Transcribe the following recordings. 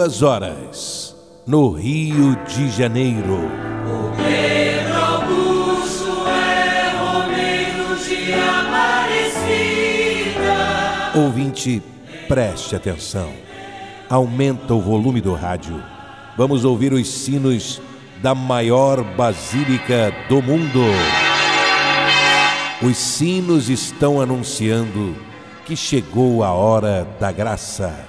duas horas, no Rio de Janeiro. O Pedro Augusto é Romeiro de Aparecida. Ouvinte, preste atenção. Aumenta o volume do rádio. Vamos ouvir os sinos da maior basílica do mundo. Os sinos estão anunciando que chegou a hora da graça,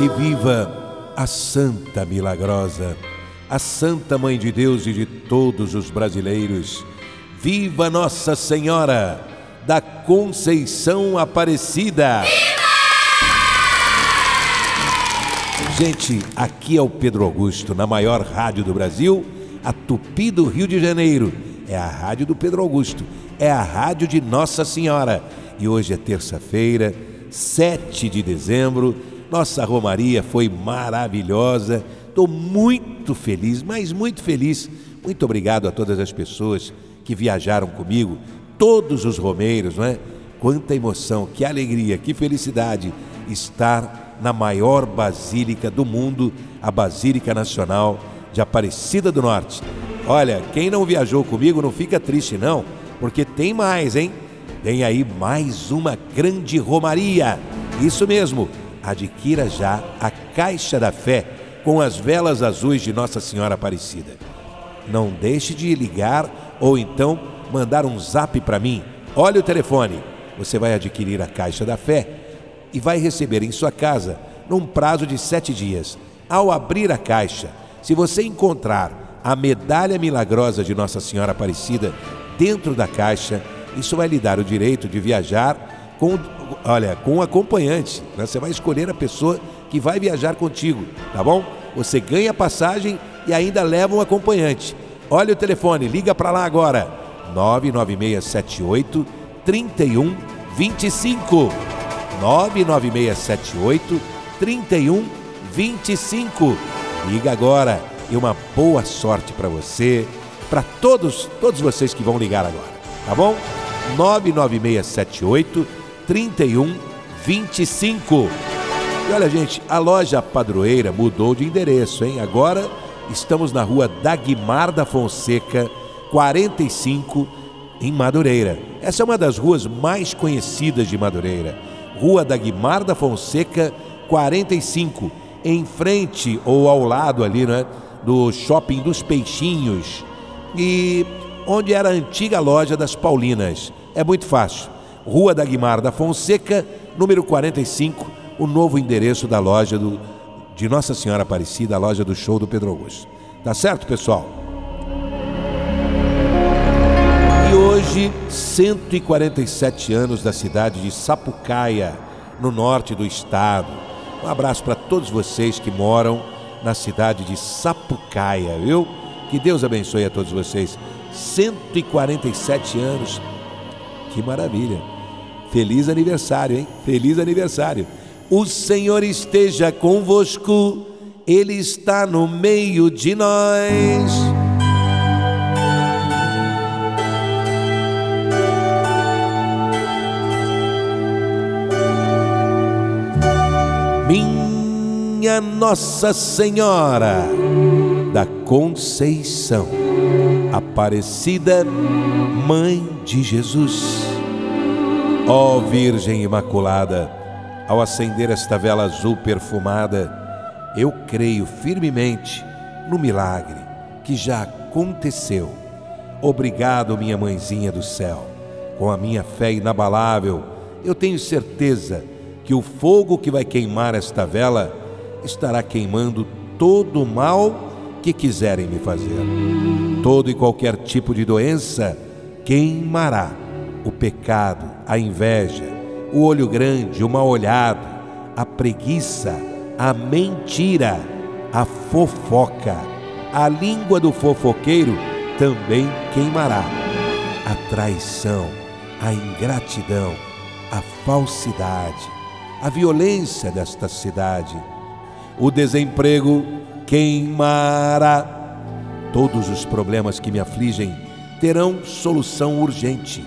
E viva a Santa Milagrosa, a Santa Mãe de Deus e de todos os brasileiros. Viva Nossa Senhora da Conceição Aparecida! Gente, aqui é o Pedro Augusto, na maior rádio do Brasil, a Tupi do Rio de Janeiro. É a rádio do Pedro Augusto, é a rádio de Nossa Senhora. E hoje é terça-feira, 7 de dezembro nossa Romaria foi maravilhosa. Estou muito feliz, mas muito feliz. Muito obrigado a todas as pessoas que viajaram comigo, todos os romeiros, não é? Quanta emoção, que alegria, que felicidade estar na maior basílica do mundo, a Basílica Nacional de Aparecida do Norte. Olha, quem não viajou comigo não fica triste não, porque tem mais, hein? Tem aí mais uma grande romaria. Isso mesmo, adquira já a Caixa da Fé com as velas azuis de Nossa Senhora Aparecida. Não deixe de ligar ou então mandar um zap para mim. Olha o telefone. Você vai adquirir a Caixa da Fé e vai receber em sua casa num prazo de sete dias. Ao abrir a caixa, se você encontrar a medalha milagrosa de Nossa Senhora Aparecida dentro da caixa, isso vai lhe dar o direito de viajar com olha, com um acompanhante. Né? Você vai escolher a pessoa que vai viajar contigo, tá bom? Você ganha passagem e ainda leva um acompanhante. Olha o telefone, liga para lá agora. 99678 3125. 99678 3125. Liga agora e uma boa sorte para você, para todos, todos vocês que vão ligar agora, tá bom? 99678 3125. E olha, gente, a loja padroeira mudou de endereço, hein? Agora estamos na rua Dagmar da Fonseca, 45, em Madureira. Essa é uma das ruas mais conhecidas de Madureira. Rua Dagmar da Fonseca, 45, em frente ou ao lado ali, né? Do shopping dos Peixinhos. E onde era a antiga loja das Paulinas. É muito fácil. Rua da Guimar da Fonseca, número 45, o novo endereço da loja do, de Nossa Senhora Aparecida, a loja do show do Pedro Augusto. Tá certo, pessoal? E hoje, 147 anos da cidade de Sapucaia, no norte do estado. Um abraço para todos vocês que moram na cidade de Sapucaia, viu? Que Deus abençoe a todos vocês. 147 anos. Que maravilha. Feliz aniversário, hein? Feliz aniversário. O Senhor esteja convosco, Ele está no meio de nós. Minha Nossa Senhora da Conceição, Aparecida, Mãe de Jesus Ó oh, Virgem Imaculada, ao acender esta vela azul perfumada, eu creio firmemente no milagre que já aconteceu. Obrigado, minha mãezinha do céu. Com a minha fé inabalável, eu tenho certeza que o fogo que vai queimar esta vela estará queimando todo o mal que quiserem me fazer. Todo e qualquer tipo de doença queimará o pecado, a inveja, o olho grande, o mal olhado, a preguiça, a mentira, a fofoca, a língua do fofoqueiro também queimará. A traição, a ingratidão, a falsidade, a violência desta cidade, o desemprego queimará. Todos os problemas que me afligem terão solução urgente,